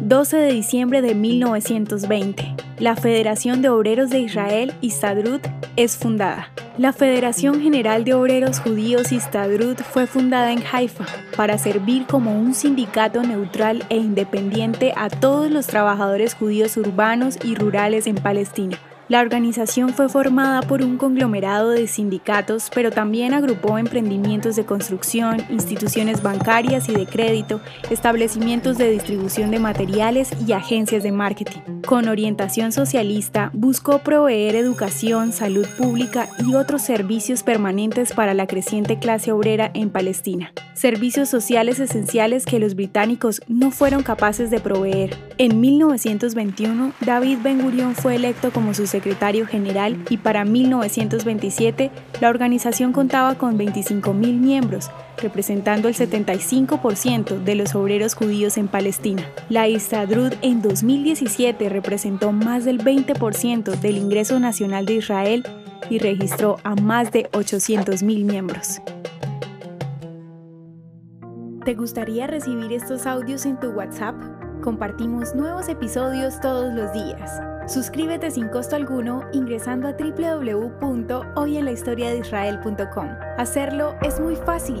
12 de diciembre de 1920. La Federación de Obreros de Israel, Istadrut, es fundada. La Federación General de Obreros Judíos Istadrut fue fundada en Haifa para servir como un sindicato neutral e independiente a todos los trabajadores judíos urbanos y rurales en Palestina. La organización fue formada por un conglomerado de sindicatos, pero también agrupó emprendimientos de construcción, instituciones bancarias y de crédito, establecimientos de distribución de materiales y agencias de marketing. Con orientación socialista, buscó proveer educación, salud pública y otros servicios permanentes para la creciente clase obrera en Palestina. Servicios sociales esenciales que los británicos no fueron capaces de proveer. En 1921, David Ben Gurion fue electo como su secretario general y para 1927 la organización contaba con 25.000 miembros, representando el 75% de los obreros judíos en Palestina. La Istadrut en 2017 representó más del 20% del ingreso nacional de Israel y registró a más de 800.000 miembros. ¿Te gustaría recibir estos audios en tu WhatsApp? Compartimos nuevos episodios todos los días. Suscríbete sin costo alguno ingresando a www.hoyenlahistoriadeisrael.com. Hacerlo es muy fácil.